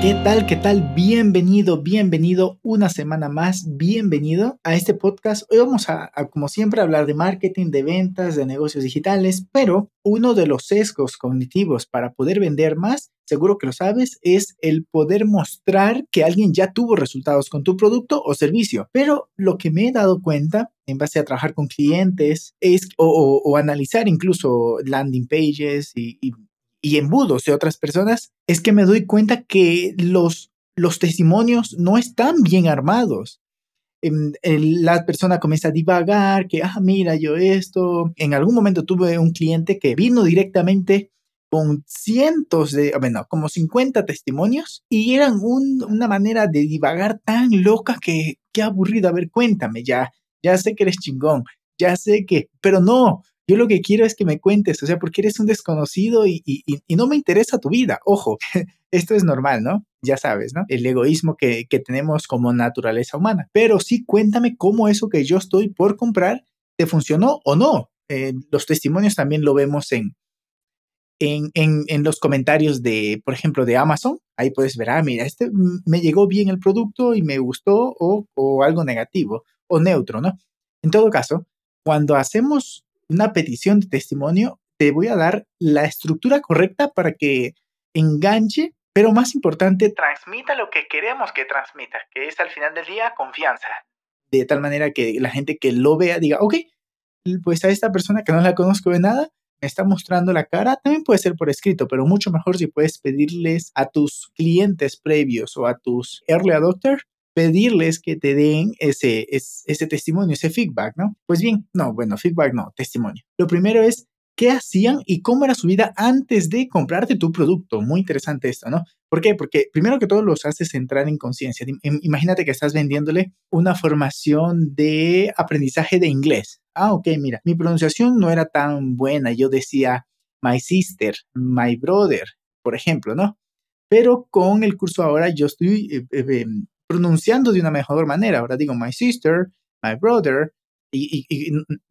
¿Qué tal? ¿Qué tal? Bienvenido, bienvenido una semana más, bienvenido a este podcast. Hoy vamos a, como siempre, hablar de marketing, de ventas, de negocios digitales, pero uno de los sesgos cognitivos para poder vender más, seguro que lo sabes, es el poder mostrar que alguien ya tuvo resultados con tu producto o servicio. Pero lo que me he dado cuenta en base a trabajar con clientes es, o, analizar incluso landing pages y y embudos de otras personas, es que me doy cuenta que los, los testimonios no están bien armados. Em, la persona comienza a divagar, que, ah, mira, yo esto. En algún momento tuve un cliente que vino directamente con cientos de, bueno, como 50 testimonios y eran una manera de divagar tan loca que, qué aburrido. A ver, cuéntame, ya, ya sé que eres chingón, ya sé que, pero no, yo lo que quiero es que me cuentes, o sea, porque eres un desconocido y, no me interesa tu vida. Ojo, esto es normal, ¿no? Ya sabes, ¿no? El egoísmo que, tenemos como naturaleza humana. Pero sí cuéntame cómo eso que yo estoy por comprar te funcionó o no. Eh, los testimonios también lo vemos en, en, en, los comentarios de, por ejemplo, de Amazon. Ahí puedes ver, ah, mira, este me llegó bien el producto y me gustó o, o algo negativo o neutro, ¿no? En todo caso, cuando hacemos una petición de testimonio, te voy a dar la estructura correcta para que enganche, pero más importante, transmita lo que queremos que transmita, que es al final del día confianza. De tal manera que la gente que lo vea diga, ok, pues a esta persona que no la conozco de nada, me está mostrando la cara, también puede ser por escrito, pero mucho mejor si puedes pedirles a tus clientes previos o a tus early adopters pedirles que te den ese, ese, testimonio, ese feedback, ¿no? Pues bien, no, bueno, feedback no, testimonio. Lo primero es qué hacían y cómo era su vida antes de comprarte tu producto. Muy interesante esto, ¿no? ¿Por qué? Porque primero que todo los haces entrar en conciencia. Imagínate que estás vendiéndole una formación de aprendizaje de inglés. Ah, ok, mira, mi pronunciación no era tan buena. Yo decía my sister, my brother, por ejemplo, ¿no? Pero con el curso ahora yo estoy eh, eh, em, pronunciando de una mejor manera. Ahora digo my sister, my brother, y,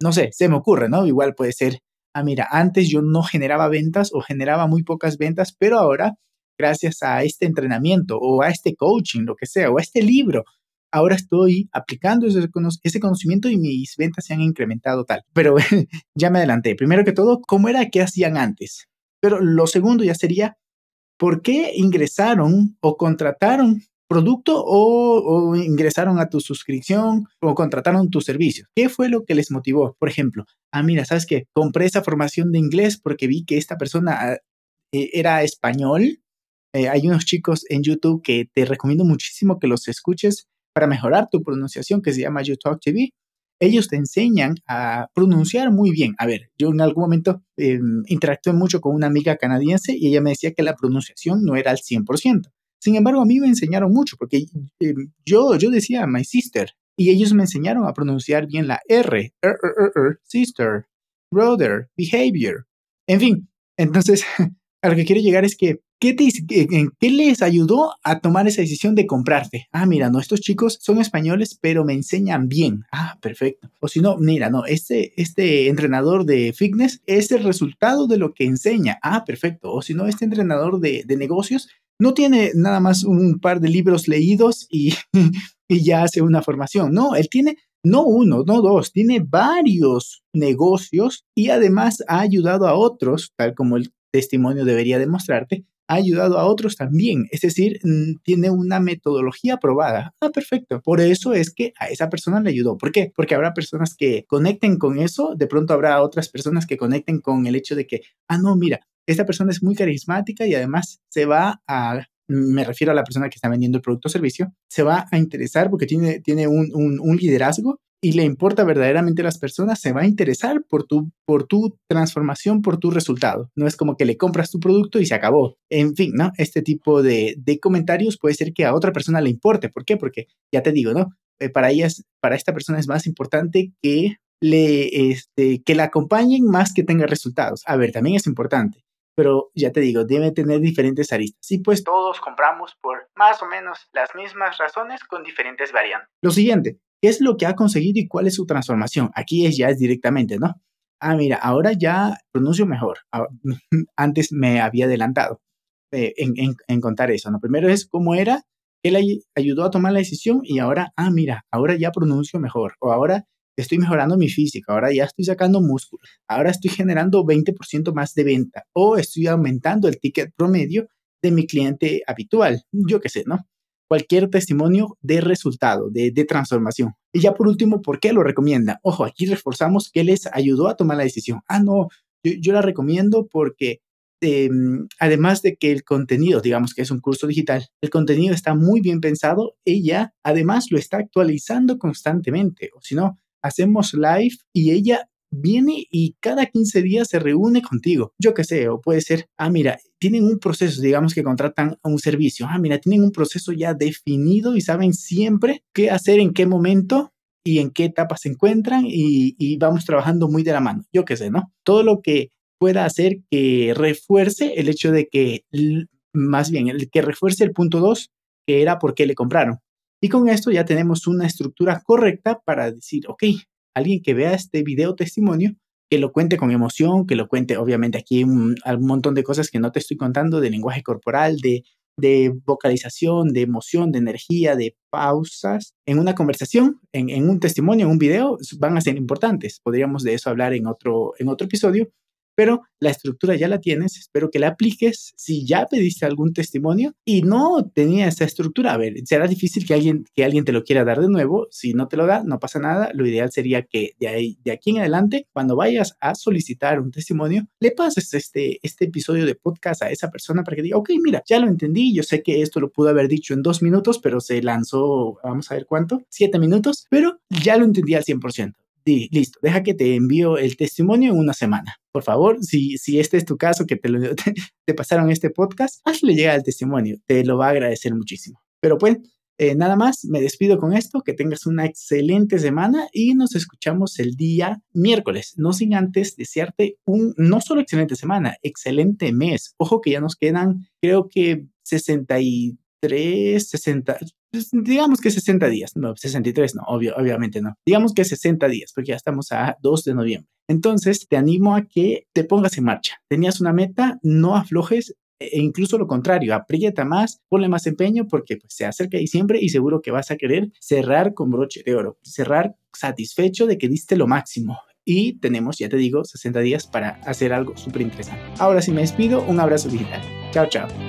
no sé, se me ocurre, ¿no? Igual puede ser, ah, mira, antes yo no generaba ventas o generaba muy pocas ventas, pero ahora, gracias a este entrenamiento o a este coaching, lo que sea, o a este libro, ahora estoy aplicando ese, ese conocimiento y mis ventas se han incrementado tal. Pero ya me adelanté. Primero que todo, ¿cómo era que hacían antes? Pero lo segundo ya sería, ¿por qué ingresaron o contrataron producto o, ingresaron a tu suscripción o contrataron tus servicios. ¿Qué fue lo que les motivó? Por ejemplo, ah, mira, ¿sabes qué? Compré esa formación de inglés porque vi que esta persona ah, eh, era español. Eh, hay unos chicos en YouTube que te recomiendo muchísimo que los escuches para mejorar tu pronunciación que se llama YouTube TV. Ellos te enseñan a pronunciar muy bien. A ver, yo en algún momento em, interactué mucho con una amiga canadiense y ella me decía que la pronunciación no era al 100%. Sin embargo, a mí me enseñaron mucho porque eh, yo, yo decía my sister y ellos me enseñaron a pronunciar bien la R, er, er, er, sister, brother, behavior. En fin, entonces a lo que quiero llegar es que ¿Qué, te, ¿Qué les ayudó a tomar esa decisión de comprarte? Ah, mira, no, estos chicos son españoles, pero me enseñan bien. Ah, perfecto. O si no, mira, no, este, este entrenador de fitness es el resultado de lo que enseña. Ah, perfecto. O si no, este entrenador de, de negocios no tiene nada más un par de libros leídos y, y ya hace una formación. No, él tiene no uno, no dos, tiene varios negocios y además ha ayudado a otros, tal como el testimonio debería demostrarte, ha ayudado a otros también. Es decir, mm, tiene una metodología aprobada. Ah, perfecto. Por eso es que a esa persona le ayudó. ¿Por qué? Porque habrá personas que conecten con eso, de pronto habrá otras personas que conecten con el hecho de que, ah, no, mira, esta persona es muy carismática y además se va a, me refiero a la persona que está vendiendo el producto o servicio, se va a interesar porque tiene, tiene un, un, liderazgo y le importa verdaderamente a las personas, se va a interesar por tu, por tu transformación, por tu resultado. No es como que le compras tu producto y se acabó. En fin, ¿no? Este tipo de, de comentarios puede ser que a otra persona le importe. ¿Por qué? Porque ya te digo, ¿no? Eh, para ellas, para esta persona es más importante que le, este, que la acompañen más que tenga resultados. A ver, también es importante, pero ya te digo, debe tener diferentes aristas. Y pues todos compramos por más o menos las mismas razones con diferentes variantes. Lo siguiente, ¿qué es lo que ha conseguido y cuál es su transformación? Aquí es, ya es directamente, ¿no? Ah, mira, ahora ya pronuncio mejor. Ah, antes me había adelantado eh, en, en, contar eso, ¿no? Primero es cómo era, él ayudó a tomar la decisión y ahora, ah, mira, ahora ya pronuncio mejor. O ahora estoy mejorando mi física, ahora ya estoy sacando músculo, ahora estoy generando 20% más de venta o estoy aumentando el ticket promedio de mi cliente habitual, yo qué sé, ¿no? Cualquier testimonio de resultado, de, transformación. Y ya por último, ¿por qué lo recomienda? Ojo, aquí reforzamos que les ayudó a tomar la decisión. Ah, no, yo, la recomiendo porque em, además de que el contenido, digamos que es un curso digital, el contenido está muy bien pensado, ella además lo está actualizando constantemente, o si no, hacemos live y ella viene y cada 15 días se reúne contigo. Yo qué sé, o puede ser, ah, mira, tienen un proceso, digamos que contratan un servicio, ah, mira, tienen un proceso ya definido y saben siempre qué hacer, en qué momento y en qué etapa se encuentran y, vamos trabajando muy de la mano. Yo qué sé, ¿no? Todo lo que pueda hacer que refuerce el hecho de que, más bien, el que refuerce el punto 2, que era por qué le compraron. Y con esto ya tenemos una estructura correcta para decir, ok, alguien que vea este video testimonio, que lo cuente con emoción, que lo cuente, obviamente aquí hay un, montón de cosas que no te estoy contando, de lenguaje corporal, de, vocalización, de emoción, de energía, de pausas. En una conversación, en, en, un testimonio, en un video, van a ser importantes. Podríamos de eso hablar en otro, en otro episodio, pero la estructura ya la tienes, espero que la apliques. Si ya pediste algún testimonio y no tenía esa estructura, a ver, será difícil que alguien, que alguien te lo quiera dar de nuevo. Si no te lo da, no pasa nada. Lo ideal sería que de, ahí, de aquí en adelante, cuando vayas a solicitar un testimonio, le pases este, este episodio de podcast a esa persona para que diga, ok, mira, ya lo entendí, yo sé que esto lo pudo haber dicho en dos minutos, pero se lanzó, vamos a ver cuánto, siete minutos, pero ya lo entendí al 100% listo, deja que te envío el testimonio en una semana. Por favor, si, si este es tu caso, que te, te, pasaron este podcast, hazle llegar el testimonio, te lo va a agradecer muchísimo. Pero pues, eh, nada más, me despido con esto, que tengas una excelente semana y nos escuchamos el día miércoles, no sin antes desearte un, no solo excelente semana, excelente mes. Ojo que ya nos quedan, creo que 63, 60, pues, digamos que 60 días, no, 63 no, obvio, obviamente no. Digamos que 60 días, porque ya estamos a 2 de noviembre. Entonces, te animo a que te pongas en marcha. Tenías una meta, no aflojes, e incluso lo contrario, aprieta más, ponle más empeño porque pues, se acerca diciembre y seguro que vas a querer cerrar con broche de oro, cerrar satisfecho de que diste lo máximo. Y tenemos, ya te digo, 60 días para hacer algo súper interesante. Ahora sí me despido, un abrazo digital. Chao, chao.